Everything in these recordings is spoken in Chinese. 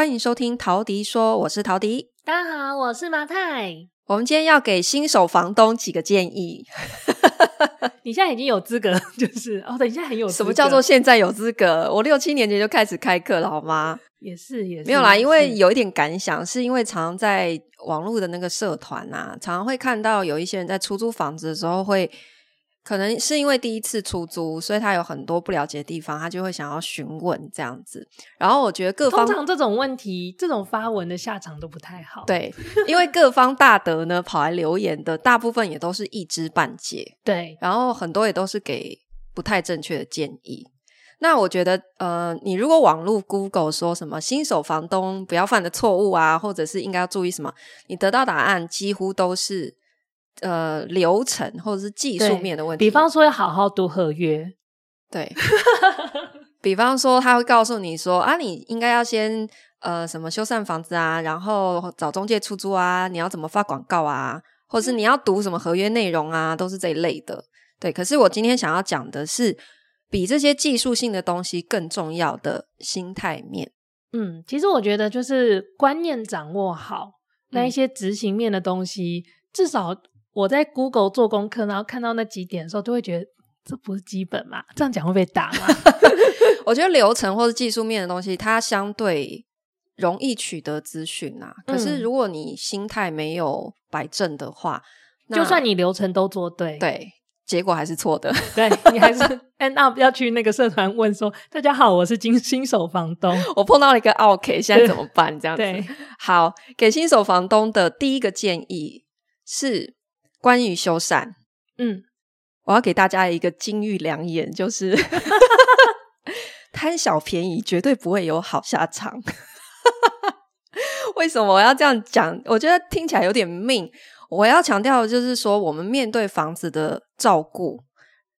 欢迎收听陶迪说，我是陶迪。大家好，我是麻太。我们今天要给新手房东几个建议。你现在已经有资格，就是哦，等一下很有格。什么叫做现在有资格？我六七年前就开始开课了，好吗？也是，也是没有啦。因为有一点感想，是因为常常在网络的那个社团啊，常常会看到有一些人在出租房子的时候会。可能是因为第一次出租，所以他有很多不了解的地方，他就会想要询问这样子。然后我觉得各方通常这种问题，这种发文的下场都不太好。对，因为各方大德呢跑来留言的大部分也都是一知半解。对，然后很多也都是给不太正确的建议。那我觉得，呃，你如果网络 Google 说什么新手房东不要犯的错误啊，或者是应该要注意什么，你得到答案几乎都是。呃，流程或者是技术面的问题，比方说要好好读合约，对，比方说他会告诉你说啊，你应该要先呃什么修缮房子啊，然后找中介出租啊，你要怎么发广告啊，或者是你要读什么合约内容啊，都是这一类的。对，可是我今天想要讲的是比这些技术性的东西更重要的心态面。嗯，其实我觉得就是观念掌握好，那一些执行面的东西，嗯、至少。我在 Google 做功课，然后看到那几点的时候，就会觉得这不是基本嘛？这样讲会被打吗？我觉得流程或是技术面的东西，它相对容易取得资讯啊。可是如果你心态没有摆正的话，嗯、就算你流程都做对，对，结果还是错的。对，你还是 end up 要去那个社团问说：“大家好，我是新新手房东，我碰到了一个 OK，现在怎么办？”这样子。对，好，给新手房东的第一个建议是。关于修缮，嗯，我要给大家一个金玉良言，就是 贪小便宜绝对不会有好下场。为什么我要这样讲？我觉得听起来有点命。我要强调的就是说，我们面对房子的照顾，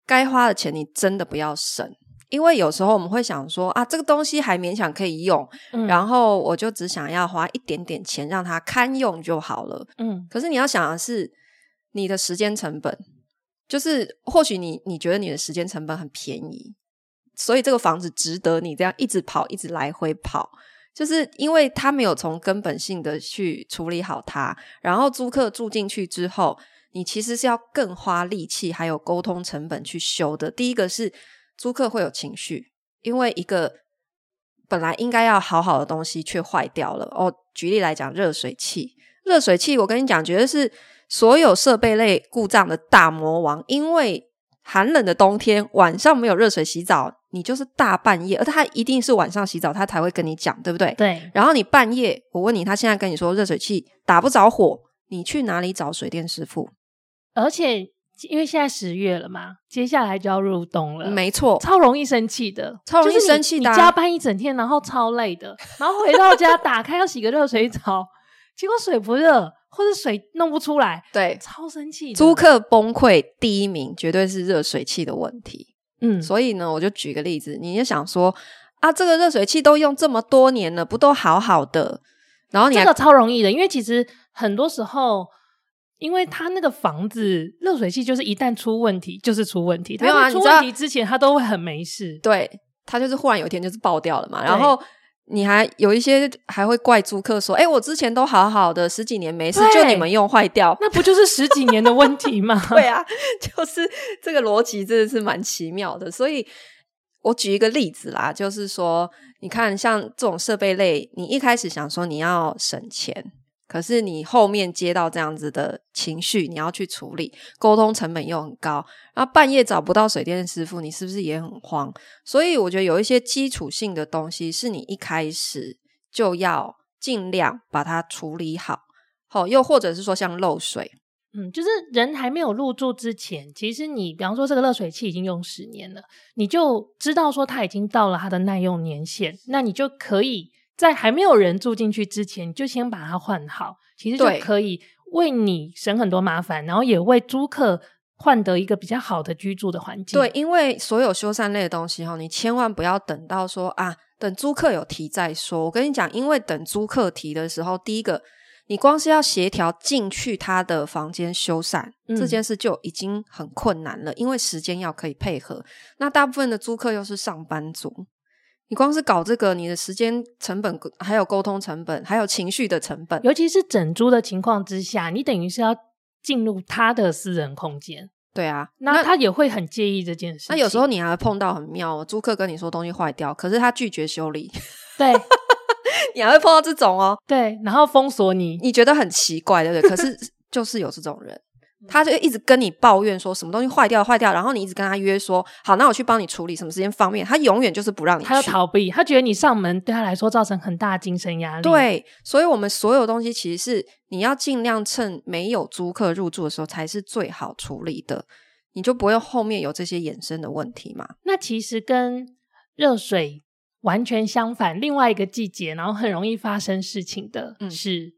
该花的钱你真的不要省，因为有时候我们会想说啊，这个东西还勉强可以用，嗯，然后我就只想要花一点点钱让它堪用就好了。嗯，可是你要想的是。你的时间成本，就是或许你你觉得你的时间成本很便宜，所以这个房子值得你这样一直跑，一直来回跑，就是因为他没有从根本性的去处理好它，然后租客住进去之后，你其实是要更花力气，还有沟通成本去修的。第一个是租客会有情绪，因为一个本来应该要好好的东西却坏掉了。哦，举例来讲，热水器，热水器，我跟你讲，绝对是。所有设备类故障的大魔王，因为寒冷的冬天晚上没有热水洗澡，你就是大半夜，而他一定是晚上洗澡，他才会跟你讲，对不对？对。然后你半夜，我问你，他现在跟你说热水器打不着火，你去哪里找水电师傅？而且因为现在十月了嘛，接下来就要入冬了，没错，超容易生气的，超容易生气的啊。你加班一整天，然后超累的，然后回到家 打开要洗个热水澡，结果水不热。或者水弄不出来，对，超生气。租客崩溃第一名绝对是热水器的问题。嗯，所以呢，我就举个例子，你就想说啊，这个热水器都用这么多年了，不都好好的？然后你这个超容易的，因为其实很多时候，因为他那个房子热水器就是一旦出问题就是出问题，没有啊，出问题之前他都会很没事。对，他就是忽然有一天就是爆掉了嘛，然后。你还有一些还会怪租客说：“哎、欸，我之前都好好的，十几年没事，就你们用坏掉，那不就是十几年的问题吗？” 对啊，就是这个逻辑真的是蛮奇妙的。所以我举一个例子啦，就是说，你看像这种设备类，你一开始想说你要省钱。可是你后面接到这样子的情绪，你要去处理，沟通成本又很高，然后半夜找不到水电师傅，你是不是也很慌？所以我觉得有一些基础性的东西是你一开始就要尽量把它处理好，好，又或者是说像漏水，嗯，就是人还没有入住之前，其实你比方说这个热水器已经用十年了，你就知道说它已经到了它的耐用年限，那你就可以。在还没有人住进去之前，你就先把它换好，其实就可以为你省很多麻烦，然后也为租客换得一个比较好的居住的环境。对，因为所有修缮类的东西哈，你千万不要等到说啊，等租客有提再说。我跟你讲，因为等租客提的时候，第一个，你光是要协调进去他的房间修缮，嗯，这件事就已经很困难了，因为时间要可以配合。那大部分的租客又是上班族。你光是搞这个，你的时间成本，还有沟通成本，还有情绪的成本，尤其是整租的情况之下，你等于是要进入他的私人空间。对啊，那他也会很介意这件事。那有时候你还会碰到很妙哦，租客跟你说东西坏掉，可是他拒绝修理。对，你还会碰到这种哦。对，然后封锁你，你觉得很奇怪，对不对？可是 就是有这种人。他就一直跟你抱怨说什么东西坏掉坏掉，然后你一直跟他约说好，那我去帮你处理，什么时间方便？他永远就是不让你去，他要逃避，他觉得你上门对他来说造成很大的精神压力。对，所以我们所有东西其实是你要尽量趁没有租客入住的时候才是最好处理的，你就不会后面有这些衍生的问题嘛。那其实跟热水完全相反，另外一个季节，然后很容易发生事情的是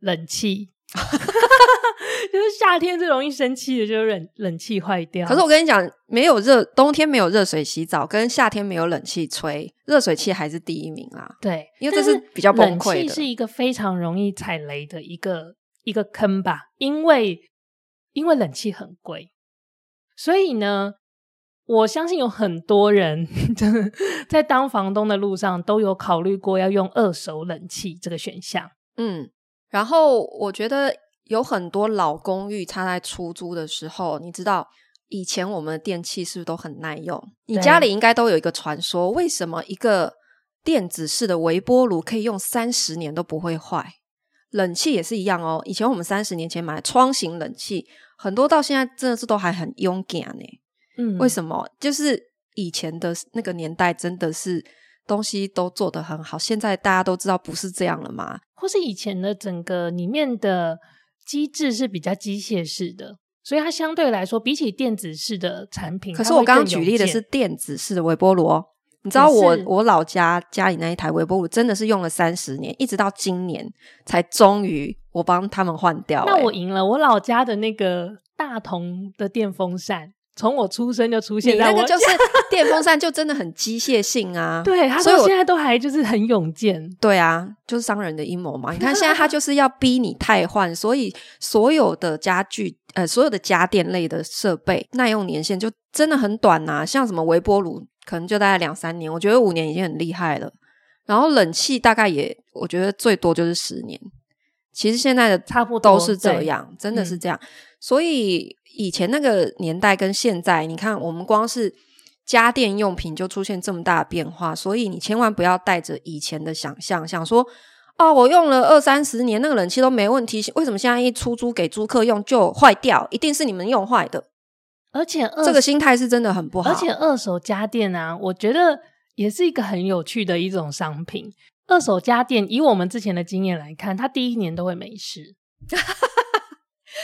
冷气。嗯 就是夏天最容易生气的，就是冷冷气坏掉。可是我跟你讲，没有热冬天没有热水洗澡，跟夏天没有冷气吹，热水器还是第一名啦。对，因为这是比较崩溃的。冷气是一个非常容易踩雷的一个一个坑吧，因为因为冷气很贵，所以呢，我相信有很多人 在当房东的路上都有考虑过要用二手冷气这个选项。嗯，然后我觉得。有很多老公寓，它在出租的时候，你知道以前我们的电器是不是都很耐用？你家里应该都有一个传说，为什么一个电子式的微波炉可以用三十年都不会坏？冷气也是一样哦。以前我们三十年前买的窗型冷气，很多到现在真的是都还很勇敢呢。嗯，为什么？就是以前的那个年代真的是东西都做得很好，现在大家都知道不是这样了吗？或是以前的整个里面的。机制是比较机械式的，所以它相对来说比起电子式的产品，可是我刚刚举例的是电子式的微波炉哦。你知道我我老家家里那一台微波炉真的是用了三十年，一直到今年才终于我帮他们换掉。那我赢了，我老家的那个大同的电风扇。从我出生就出现在我，你那个就是 电风扇，就真的很机械性啊。对，他说现在都还就是很勇健。对啊，就是商人的阴谋嘛。你看现在他就是要逼你汰换，所以所有的家具，呃，所有的家电类的设备耐用年限就真的很短呐、啊。像什么微波炉，可能就大概两三年，我觉得五年已经很厉害了。然后冷气大概也，我觉得最多就是十年。其实现在的差不多都是这样，真的是这样。嗯、所以以前那个年代跟现在，你看我们光是家电用品就出现这么大的变化，所以你千万不要带着以前的想象，想说哦，我用了二三十年那个冷气都没问题，为什么现在一出租给租客用就坏掉？一定是你们用坏的。而且这个心态是真的很不好。而且二手家电啊，我觉得也是一个很有趣的一种商品。二手家电，以我们之前的经验来看，它第一年都会没事，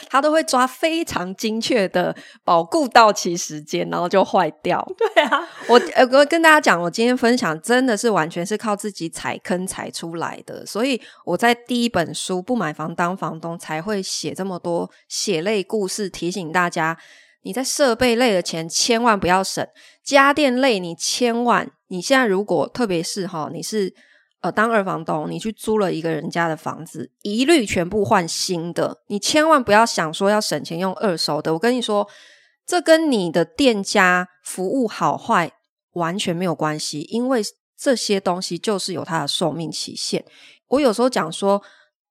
它都会抓非常精确的保固到期时间，然后就坏掉。对啊，我呃，我跟大家讲，我今天分享真的是完全是靠自己踩坑踩出来的，所以我在第一本书《不买房当房东》才会写这么多血泪故事，提醒大家，你在设备类的钱千万不要省，家电类你千万，你现在如果特别是哈，你是。呃，当二房东，你去租了一个人家的房子，一律全部换新的。你千万不要想说要省钱用二手的。我跟你说，这跟你的店家服务好坏完全没有关系，因为这些东西就是有它的寿命期限。我有时候讲说，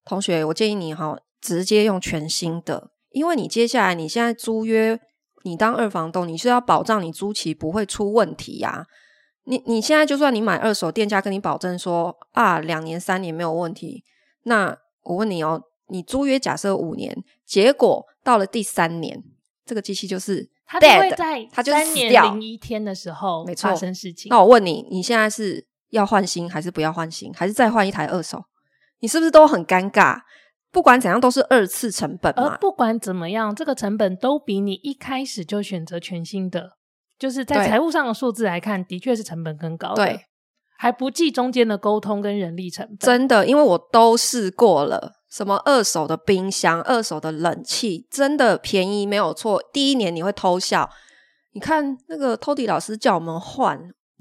同学，我建议你哈，直接用全新的，因为你接下来你现在租约，你当二房东，你是要保障你租期不会出问题呀。你你现在就算你买二手，店家跟你保证说啊，两年三年没有问题。那我问你哦，你租约假设五年，结果到了第三年，这个机器就是 dead，它就会在三年零一天的时候发生事情。那我问你，你现在是要换新还是不要换新，还是再换一台二手？你是不是都很尴尬？不管怎样都是二次成本嘛。而不管怎么样，这个成本都比你一开始就选择全新的。就是在财务上的数字来看，的确是成本更高的。对，还不计中间的沟通跟人力成本。真的，因为我都试过了，什么二手的冰箱、二手的冷气，真的便宜没有错。第一年你会偷笑，你看那个 Tody 老师叫我们换，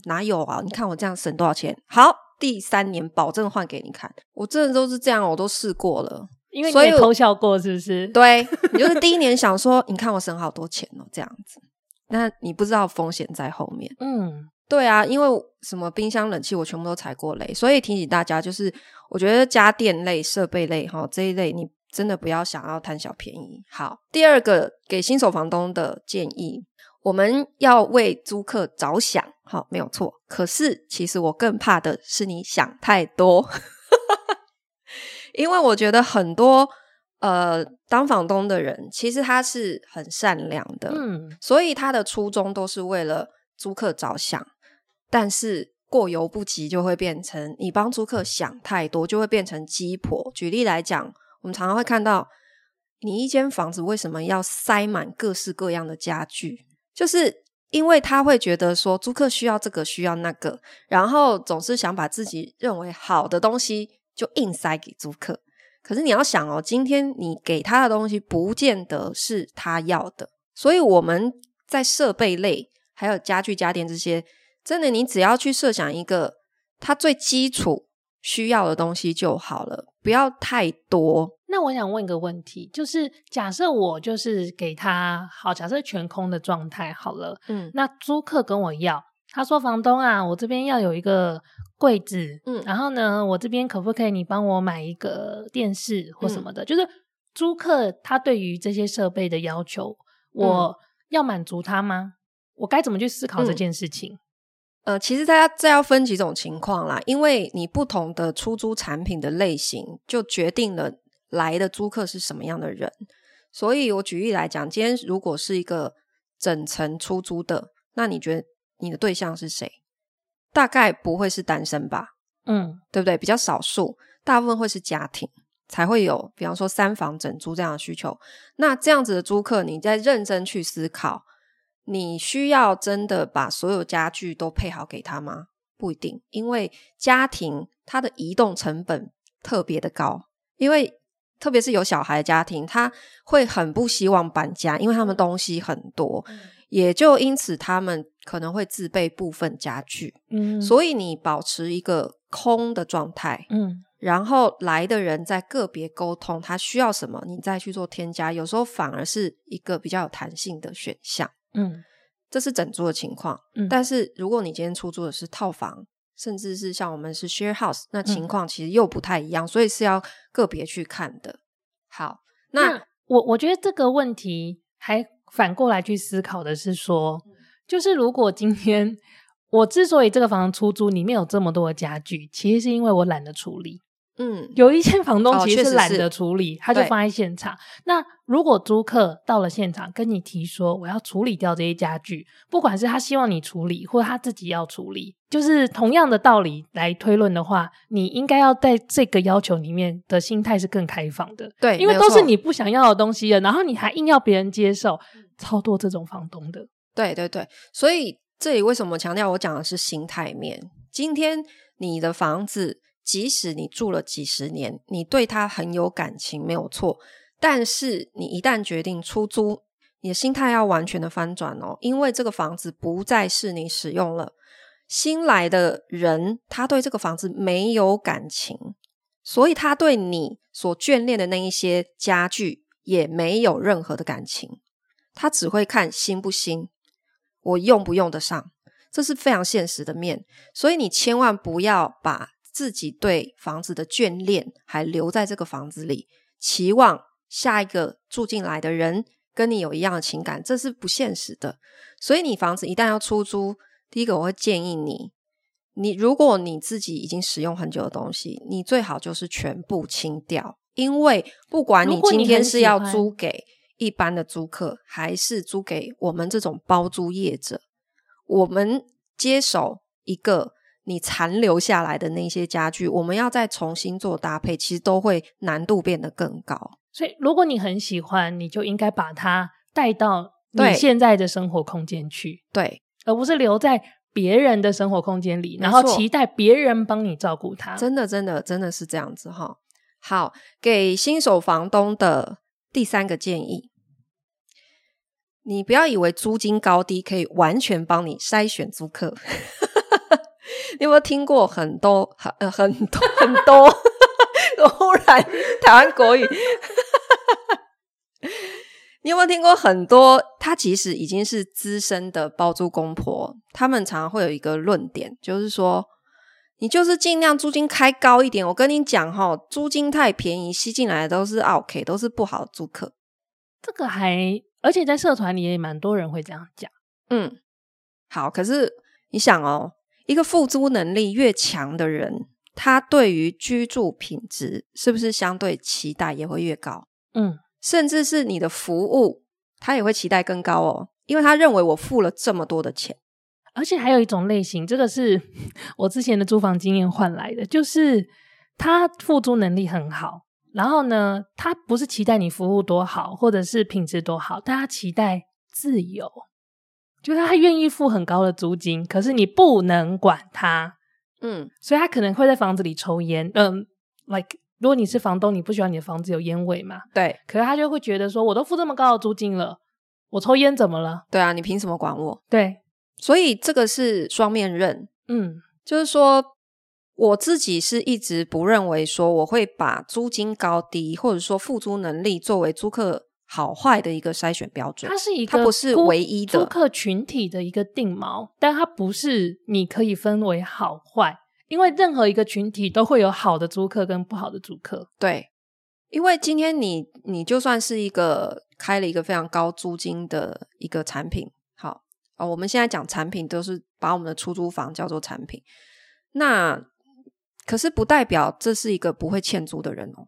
哪有啊？你看我这样省多少钱？好，第三年保证换给你看。我真的都是这样，我都试过了，因为你偷笑过，是不是？对，你就是 第一年想说，你看我省好多钱哦，这样子。那你不知道风险在后面，嗯，对啊，因为什么冰箱、冷气，我全部都踩过雷，所以提醒大家，就是我觉得家电类、设备类哈这一类，你真的不要想要贪小便宜。好，第二个给新手房东的建议，我们要为租客着想，好，没有错。可是其实我更怕的是你想太多，因为我觉得很多呃当房东的人，其实他是很善良的，嗯，所以他的初衷都是为了租客着想。但是过犹不及，就会变成你帮租客想太多，就会变成鸡婆。举例来讲，我们常常会看到，你一间房子为什么要塞满各式各样的家具？就是因为他会觉得说，租客需要这个，需要那个，然后总是想把自己认为好的东西就硬塞给租客。可是你要想哦，今天你给他的东西，不见得是他要的。所以我们在设备类，还有家具家电这些。真的，你只要去设想一个他最基础需要的东西就好了，不要太多。那我想问一个问题，就是假设我就是给他好，假设全空的状态好了，嗯，那租客跟我要，他说房东啊，我这边要有一个柜子，嗯，然后呢，我这边可不可以你帮我买一个电视或什么的？嗯，就是租客他对于这些设备的要求，我要满足他吗？我该怎么去思考这件事情？嗯呃，其实大家这要分几种情况啦，因为你不同的出租产品的类型，就决定了来的租客是什么样的人。所以我举例来讲，今天如果是一个整层出租的，那你觉得你的对象是谁？大概不会是单身吧？嗯，对不对？比较少数，大部分会是家庭才会有，比方说三房整租这样的需求。那这样子的租客，你在认真去思考。你需要真的把所有家具都配好给他吗？不一定，因为家庭它的移动成本特别的高，因为特别是有小孩的家庭，他会很不希望搬家，因为他们东西很多，嗯、也就因此他们可能会自备部分家具。嗯，所以你保持一个空的状态，嗯，然后来的人在个别沟通他需要什么，你再去做添加，有时候反而是一个比较有弹性的选项。嗯，这是整租的情况。嗯，但是如果你今天出租的是套房，甚至是像我们是 share house，那情况其实又不太一样，嗯，所以是要个别去看的。好，那，那我我觉得这个问题还反过来去思考的是说，就是如果今天我之所以这个房子出租里面有这么多的家具，其实是因为我懒得处理。嗯，有一些房东其实是懒得处理，哦、他就放在现场。那如果租客到了现场跟你提说我要处理掉这些家具，不管是他希望你处理，或他自己要处理，就是同样的道理来推论的话，你应该要在这个要求里面的心态是更开放的。对，因为都是你不想要的东西了，然后你还硬要别人接受，超多这种房东的。对对对，所以这里为什么强调我讲的是心态面？今天你的房子。即使你住了几十年，你对它很有感情，没有错。但是你一旦决定出租，你的心态要完全的翻转哦，因为这个房子不再是你使用了。新来的人，他对这个房子没有感情，所以他对你所眷恋的那一些家具也没有任何的感情。他只会看新不新，我用不用得上，这是非常现实的面。所以你千万不要把自己对房子的眷恋还留在这个房子里，期望下一个住进来的人跟你有一样的情感，这是不现实的。所以你房子一旦要出租，第一个我会建议你，你如果你自己已经使用很久的东西，你最好就是全部清掉，因为不管你今天是要租给一般的租客，还是租给我们这种包租业者，我们接手一个。你残留下来的那些家具，我们要再重新做搭配，其实都会难度变得更高。所以，如果你很喜欢，你就应该把它带到你现在的生活空间去，对，而不是留在别人的生活空间里，然后期待别人帮你照顾他。真的，真的，真的是这样子哈。好，给新手房东的第三个建议，你不要以为租金高低可以完全帮你筛选租客。你有没有听过很多很呃很多很多？忽 然台湾国语，你有没有听过很多？他其实已经是资深的包租公婆，他们常常会有一个论点，就是说，你就是尽量租金开高一点。我跟你讲哈，租金太便宜，吸进来的都是 OK，都是不好租客。这个还，而且在社团里也蛮多人会这样讲。嗯，好，可是你想哦，一个付租能力越强的人，他对于居住品质是不是相对期待也会越高？嗯。甚至是你的服务，他也会期待更高哦，因为他认为我付了这么多的钱，而且还有一种类型，这个是 我之前的租房经验换来的，就是他付租能力很好，然后呢，他不是期待你服务多好，或者是品质多好，但他期待自由，就是他愿意付很高的租金，可是你不能管他，嗯，所以他可能会在房子里抽烟，嗯，like。如果你是房东，你不喜欢你的房子有烟味嘛？对。可是他就会觉得说，我都付这么高的租金了，我抽烟怎么了？对啊，你凭什么管我？对。所以这个是双面刃。嗯，就是说，我自己是一直不认为说我会把租金高低或者说付租能力作为租客好坏的一个筛选标准。它是一个，它不是唯一的租客群体的一个定锚，但它不是你可以分为好坏。因为任何一个群体都会有好的租客跟不好的租客。对，因为今天你你就算是一个开了一个非常高租金的一个产品，好啊，我们现在讲产品都是把我们的出租房叫做产品，那可是不代表这是一个不会欠租的人哦。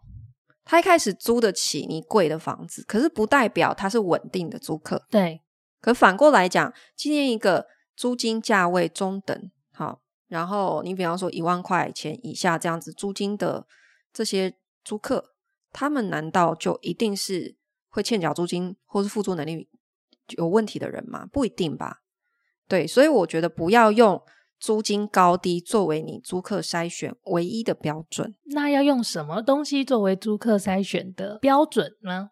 他一开始租得起你贵的房子，可是不代表他是稳定的租客。对，可反过来讲，今天一个租金价位中等，好。然后你比方说一万块钱以下这样子租金的这些租客，他们难道就一定是会欠缴租金或是付租能力有问题的人吗？不一定吧。对，所以我觉得不要用租金高低作为你租客筛选唯一的标准。那要用什么东西作为租客筛选的标准呢？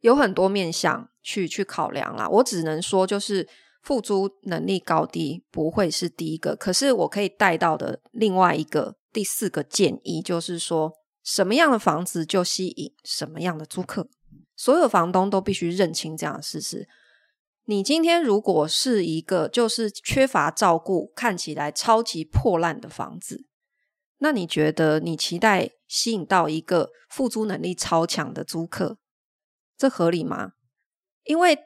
有很多面向去去考量啦。我只能说就是。付租能力高低不会是第一个，可是我可以带到的另外一个第四个建议就是说，什么样的房子就吸引什么样的租客，所有房东都必须认清这样的事实。你今天如果是一个就是缺乏照顾、看起来超级破烂的房子，那你觉得你期待吸引到一个付租能力超强的租客，这合理吗？因为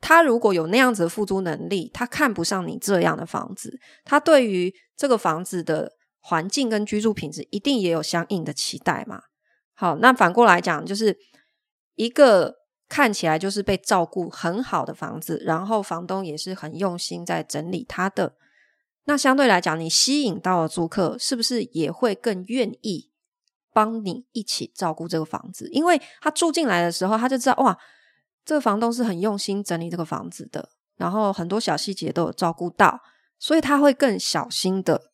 他如果有那样子的付租能力，他看不上你这样的房子，他对于这个房子的环境跟居住品质一定也有相应的期待嘛。好，那反过来讲，就是一个看起来就是被照顾很好的房子，然后房东也是很用心在整理他的，那相对来讲，你吸引到的租客是不是也会更愿意帮你一起照顾这个房子？因为他住进来的时候，他就知道哇。这个房东是很用心整理这个房子的，然后很多小细节都有照顾到，所以他会更小心的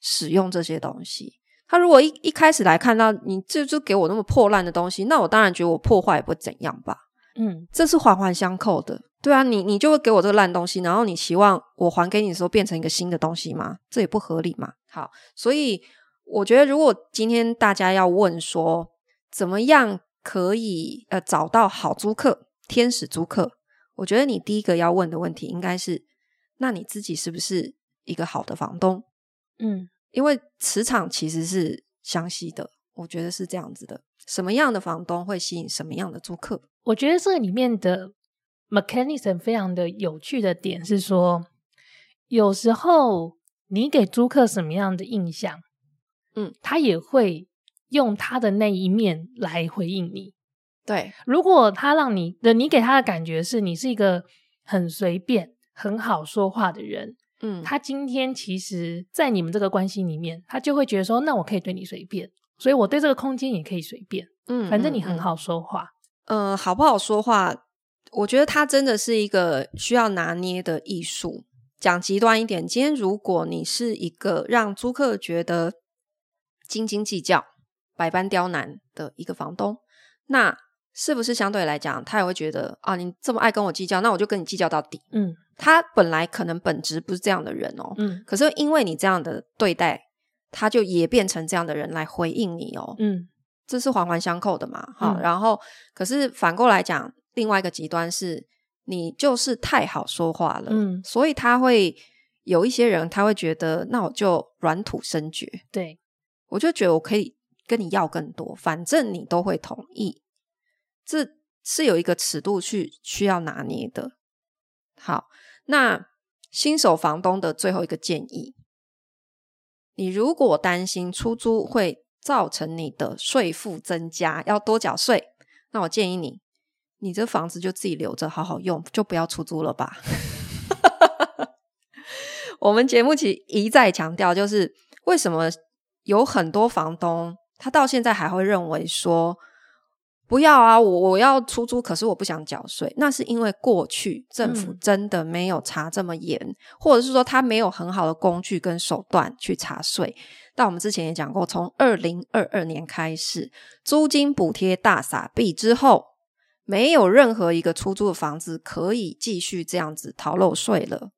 使用这些东西。他如果一一开始来看到你这就给我那么破烂的东西，那我当然觉得我破坏也不怎样吧。嗯，这是环环相扣的。对啊，你你就会给我这个烂东西，然后你期望我还给你的时候变成一个新的东西吗？这也不合理嘛。好，所以我觉得如果今天大家要问说怎么样可以呃找到好租客，天使租客，我觉得你第一个要问的问题应该是：那你自己是不是一个好的房东？嗯，因为磁场其实是相吸的，我觉得是这样子的。什么样的房东会吸引什么样的租客？我觉得这里面的 mechanism 非常的有趣的点是说，有时候你给租客什么样的印象，嗯，他也会用他的那一面来回应你。对，如果他让你的，你给他的感觉是你是一个很随便、很好说话的人，嗯，他今天其实，在你们这个关系里面，他就会觉得说，那我可以对你随便，所以我对这个空间也可以随便，嗯，反正你很好说话，嗯，呃，好不好说话？我觉得他真的是一个需要拿捏的艺术。讲极端一点，今天如果你是一个让租客觉得斤斤计较、百般刁难的一个房东，那是不是相对来讲，他也会觉得啊，你这么爱跟我计较，那我就跟你计较到底。嗯，他本来可能本质不是这样的人哦，嗯，可是因为你这样的对待，他就也变成这样的人来回应你哦，嗯，这是环环相扣的嘛，哈、嗯。然后，可是反过来讲，另外一个极端是，你就是太好说话了，嗯，所以他会有一些人他会觉得，那我就软土深掘，对，我就觉得我可以跟你要更多，反正你都会同意，这是有一个尺度去需要拿捏的。好，那新手房东的最后一个建议，你如果担心出租会造成你的税负增加，要多缴税，那我建议你，你这房子就自己留着好好用，就不要出租了吧。我们节目其实一再强调，就是为什么有很多房东他到现在还会认为说，不要啊，我我要出租，可是我不想缴税。那是因为过去政府真的没有查这么严，嗯、或者是说他没有很好的工具跟手段去查税。但我们之前也讲过，从二零二二年开始，租金补贴大撒币之后，没有任何一个出租的房子可以继续这样子逃漏税了。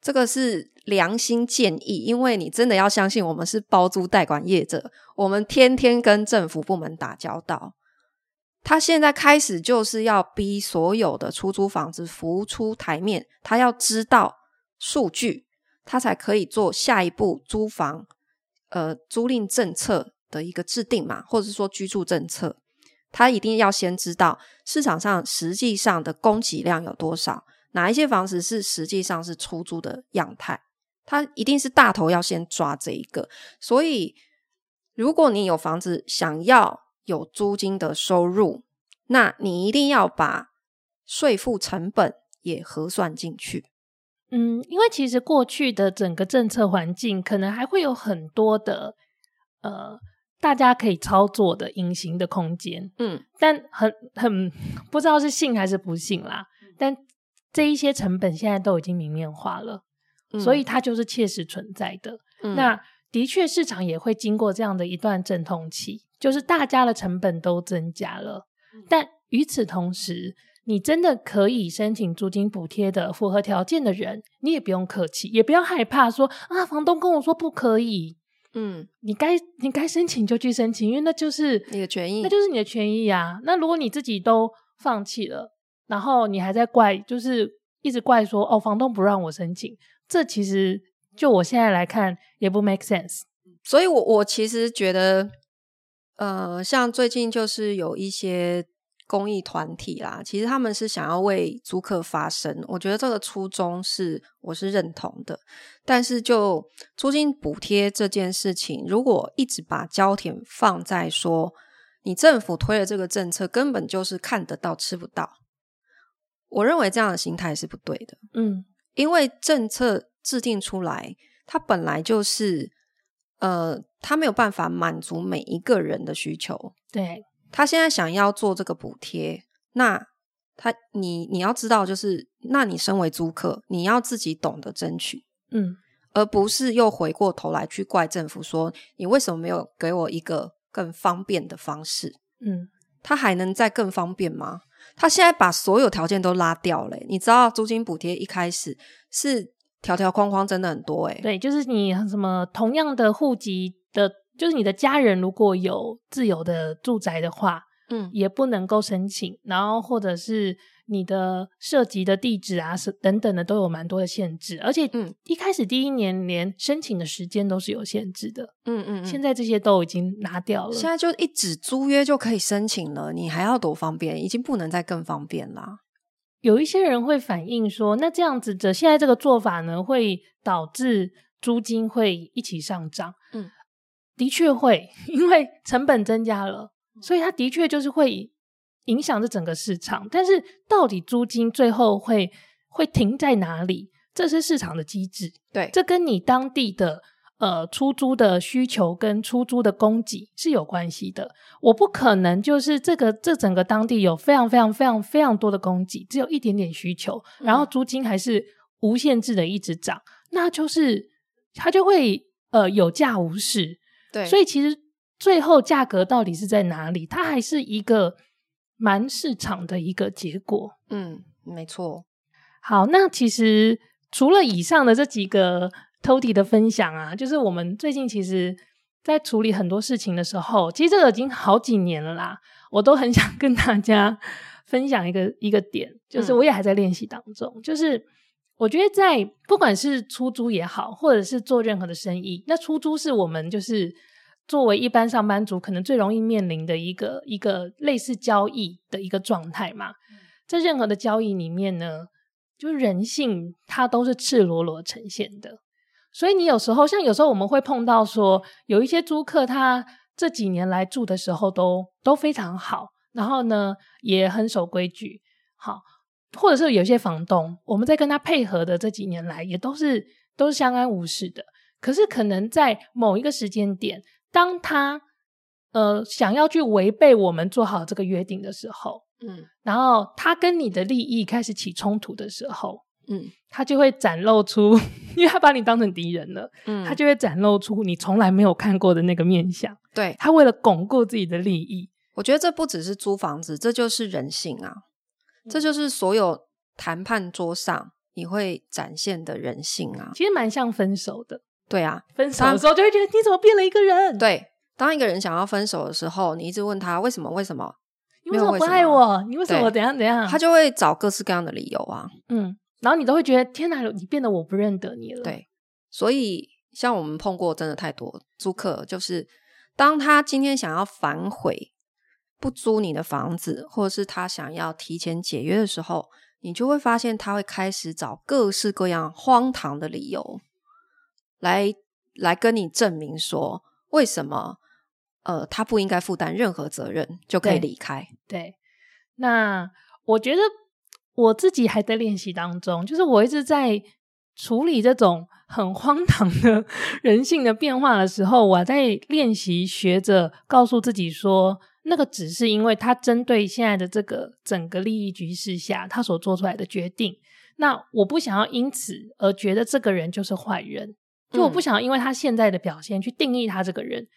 这个是良心建议，因为你真的要相信，我们是包租代管业者，我们天天跟政府部门打交道。他现在开始就是要逼所有的出租房子浮出台面，他要知道数据，他才可以做下一步租房呃租赁政策的一个制定嘛，或者是说居住政策，他一定要先知道市场上实际上的供给量有多少，哪一些房子是实际上是出租的样态，他一定是大头要先抓这一个。所以，如果你有房子想要，有租金的收入，那你一定要把税负成本也核算进去。嗯，因为其实过去的整个政策环境，可能还会有很多的呃，大家可以操作的隐形的空间。嗯，但很很不知道是信还是不信啦。但这一些成本现在都已经明面化了，嗯，所以它就是切实存在的。嗯，那的确市场也会经过这样的一段阵痛期。就是大家的成本都增加了，但与此同时，你真的可以申请租金补贴的符合条件的人，你也不用客气，也不要害怕说啊，房东跟我说不可以。嗯，你该你该申请就去申请，因为那就是你的权益，那就是你的权益啊。那如果你自己都放弃了，然后你还在怪，就是一直怪说哦，房东不让我申请，这其实就我现在来看也不 make sense。所以我我其实觉得。呃，像最近就是有一些公益团体啦，其实他们是想要为租客发声，我觉得这个初衷是我是认同的。但是就租金补贴这件事情，如果一直把焦点放在说你政府推的这个政策根本就是看得到吃不到，我认为这样的心态是不对的。嗯，因为政策制定出来，它本来就是。呃，他没有办法满足每一个人的需求。对，他现在想要做这个补贴，那他你你要知道，就是那你身为租客，你要自己懂得争取，嗯，而不是又回过头来去怪政府说你为什么没有给我一个更方便的方式？嗯，他还能再更方便吗？他现在把所有条件都拉掉了。你知道租金补贴一开始是。条条框框真的很多哎、欸、对，就是你什么同样的户籍的，就是你的家人如果有自有的住宅的话，嗯，也不能够申请。然后或者是你的涉及的地址啊，是等等的都有蛮多的限制。而且，嗯，一开始第一年连申请的时间都是有限制的，嗯嗯，嗯。现在这些都已经拿掉了，现在就一纸租约就可以申请了，你还要多方便？已经不能再更方便啦。有一些人会反映说，那这样子的现在这个做法呢，会导致租金会一起上涨。嗯，的确会，因为成本增加了，所以它的确就是会影响这整个市场。但是到底租金最后会会停在哪里？这是市场的机制。对，这跟你当地的。呃，出租的需求跟出租的供给是有关系的。我不可能就是这个这整个当地有非常非常非常非常多的供给，只有一点点需求，然后租金还是无限制的一直涨，那就是它就会呃有价无市。对，所以其实最后价格到底是在哪里？它还是一个蛮市场的一个结果。嗯，没错。好，那其实除了以上的这几个。Tody 的分享啊，就是我们最近其实，在处理很多事情的时候，其实这个已经好几年了啦。我都很 想跟大家分享一个一个点，就是我也还在练习当中。嗯、就是我觉得在不管是出租也好，或者是做任何的生意，那出租是我们就是作为一般上班族可能最容易面临的一个一个类似交易的一个状态嘛。嗯、在任何的交易里面呢，就人性它都是赤裸裸呈现的。所以你有时候像有时候我们会碰到说，有一些租客他这几年来住的时候都都非常好，然后呢也很守规矩，好，或者是有些房东我们在跟他配合的这几年来也都是都是相安无事的。可是可能在某一个时间点，当他呃想要去违背我们做好这个约定的时候，嗯，然后他跟你的利益开始起冲突的时候。嗯，他就会展露出，因为他把你当成敌人了。嗯，他就会展露出你从来没有看过的那个面相。对，他为了巩固自己的利益，我觉得这不只是租房子，这就是人性啊！嗯，这就是所有谈判桌上你会展现的人性啊！其实蛮像分手的。对啊，分手的时候就会觉得你怎么变了一个人？对，当一个人想要分手的时候，你一直问他为什么？为什么？你为什么不爱我？你为什么怎样怎样？他就会找各式各样的理由啊。嗯。然后你都会觉得天哪，你变得我不认得你了。对，所以像我们碰过真的太多租客，就是当他今天想要反悔不租你的房子，或者是他想要提前解约的时候，你就会发现他会开始找各式各样荒唐的理由来来跟你证明说，为什么呃他不应该负担任何责任就可以离开。对，对，那我觉得。我自己还在练习当中，就是我一直在处理这种很荒唐的人性的变化的时候，我在练习学着告诉自己说，那个只是因为他针对现在的这个整个利益局势下，他所做出来的决定。那我不想要因此而觉得这个人就是坏人，就我不想要因为他现在的表现去定义他这个人。嗯，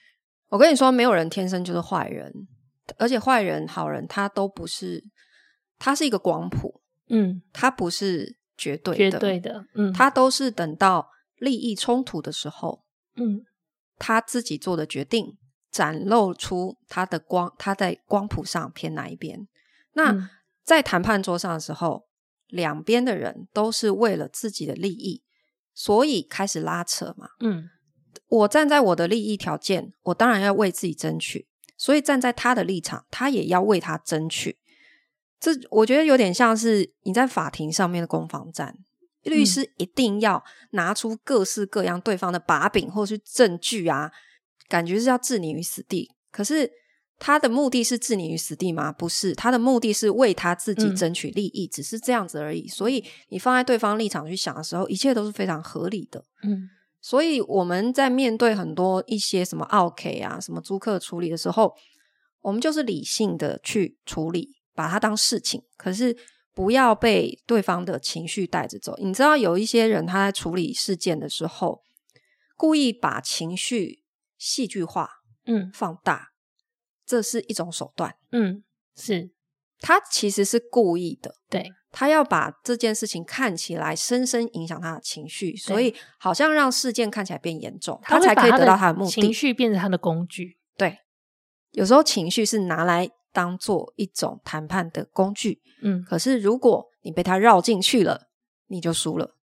我跟你说，没有人天生就是坏人，而且坏人、好人他都不是，他是一个光谱。嗯，他不是绝对的，绝对的，嗯，他都是等到利益冲突的时候，嗯，他自己做的决定展露出他的光，他在光谱上偏哪一边。那、嗯、在谈判桌上的时候，两边的人都是为了自己的利益，所以开始拉扯嘛。嗯，我站在我的利益条件，我当然要为自己争取，所以站在他的立场，他也要为他争取。这我觉得有点像是你在法庭上面的攻防战，律师一定要拿出各式各样对方的把柄或是证据啊，感觉是要置你于死地。可是他的目的是置你于死地吗？不是，他的目的是为他自己争取利益，嗯、只是这样子而已。所以你放在对方立场去想的时候，一切都是非常合理的。嗯，所以我们在面对很多一些什么奥客啊、什么租客处理的时候，我们就是理性的去处理。把它当事情，可是不要被对方的情绪带着走。你知道有一些人他在处理事件的时候，故意把情绪戏剧化，嗯，放大，这是一种手段。嗯，是，他其实是故意的。对，他要把这件事情看起来深深影响他的情绪，所以好像让事件看起来变严重，他才可以得到他的目的。情绪变成他的工具。对，有时候情绪是拿来。当做一种谈判的工具，嗯，可是如果你被他绕进去了，你就输了。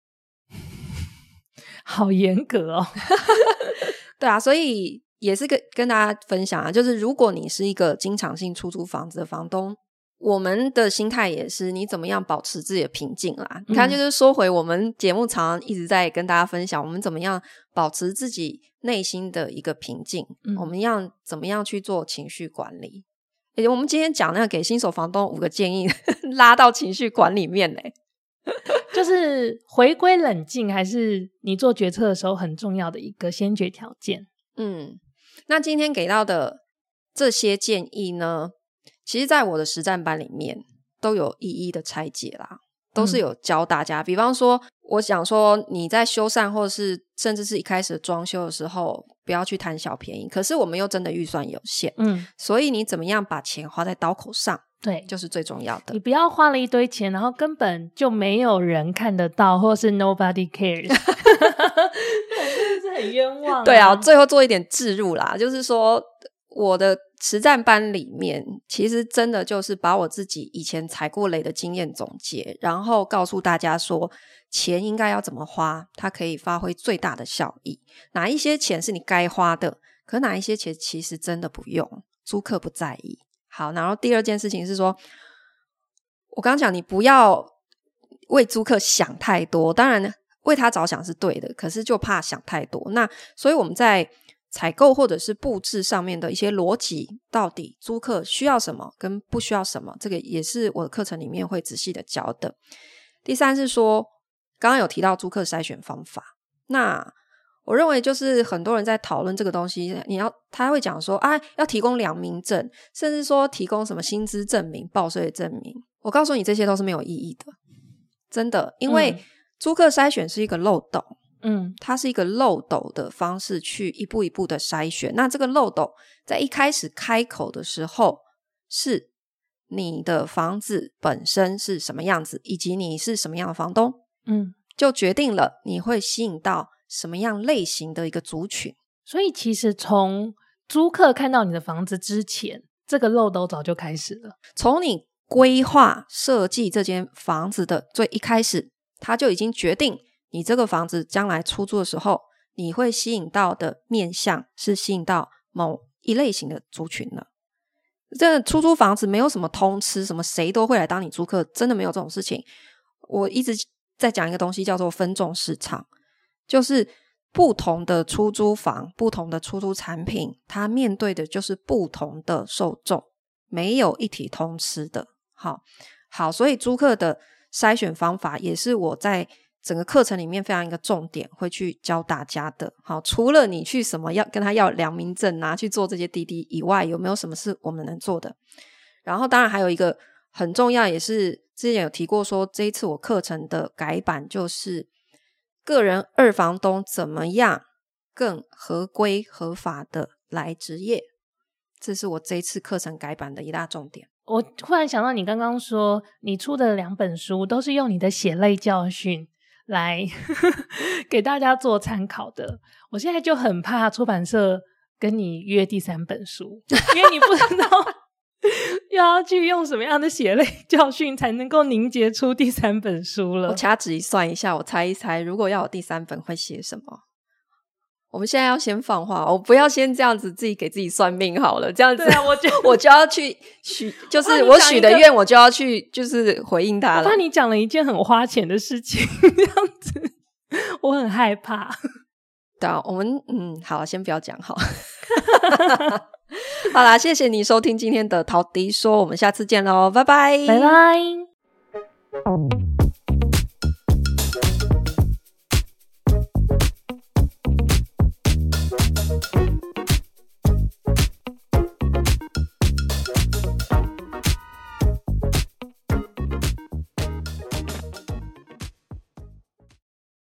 好严格哦，对啊，所以也是跟跟大家分享啊，就是如果你是一个经常性出租房子的房东，我们的心态也是，你怎么样保持自己的平静啦？嗯、你看，就是说回我们节目常常一直在跟大家分享，我们怎么样保持自己内心的一个平静，嗯、我们要怎么样去做情绪管理。欸、我们今天讲那个给新手房东五个建议，拉到情绪管里面嘞，就是回归冷静，还是你做决策的时候很重要的一个先决条件。嗯，那今天给到的这些建议呢，其实在我的实战班里面都有一一的拆解啦。都是有教大家，嗯、比方说，我想说你在修缮或者是甚至是一开始装修的时候，不要去贪小便宜。可是我们又真的预算有限，嗯，所以你怎么样把钱花在刀口上，对，就是最重要的。你不要花了一堆钱，然后根本就没有人看得到，或是 nobody cares，是很冤枉、啊。对啊，最后做一点置入啦，就是说我的实战班里面，其实真的就是把我自己以前踩过雷的经验总结，然后告诉大家说，钱应该要怎么花，它可以发挥最大的效益。哪一些钱是你该花的，可哪一些钱其实真的不用，租客不在意。好，然后第二件事情是说，我刚刚讲，你不要为租客想太多，当然为他着想是对的，可是就怕想太多。那所以我们在采购或者是布置上面的一些逻辑，到底租客需要什么跟不需要什么，这个也是我的课程里面会仔细的教的。第三是说，刚刚有提到租客筛选方法，那我认为就是很多人在讨论这个东西，你要他会讲说啊，要提供良民证，甚至说提供什么薪资证明、报税证明。我告诉你，这些都是没有意义的，真的，因为租客筛选是一个漏斗。嗯，它是一个漏斗的方式去一步一步的筛选。那这个漏斗在一开始开口的时候，是你的房子本身是什么样子，以及你是什么样的房东，嗯，就决定了你会吸引到什么样类型的一个族群。所以，其实从租客看到你的房子之前，这个漏斗早就开始了。从你规划设计这间房子的最一开始，他就已经决定。你这个房子将来出租的时候，你会吸引到的面向是吸引到某一类型的族群了。这出租房子没有什么通吃，什么谁都会来当你租客，真的没有这种事情。我一直在讲一个东西叫做分众市场，就是不同的出租房、不同的出租产品，它面对的就是不同的受众，没有一体通吃的。好，好，所以租客的筛选方法也是我在。整个课程里面非常一个重点，会去教大家的。好，除了你去什么要跟他要良民证拿去做这些滴滴以外，有没有什么是我们能做的？然后，当然还有一个很重要，也是之前有提过说，这一次我课程的改版就是个人二房东怎么样更合规合法的来执业，这是我这一次课程改版的一大重点。我忽然想到，你刚刚说你出的两本书都是用你的血泪教训。来 给大家做参考的，我现在就很怕出版社跟你约第三本书，因为你不知道 要去用什么样的血泪教训才能够凝结出第三本书了。我掐指一算一下，我猜一猜，如果要有第三本，会写什么？我们现在要先放话，我不要先这样子自己给自己算命好了，这样子，我就 我就要去许，就是我许的愿，我就要去，就是回应他了。我怕你讲了一件很花钱的事情，这样子，我很害怕。对啊，我们嗯，好，先不要讲好。好啦谢谢你收听今天的陶迪说我们下次见喽拜拜。拜拜。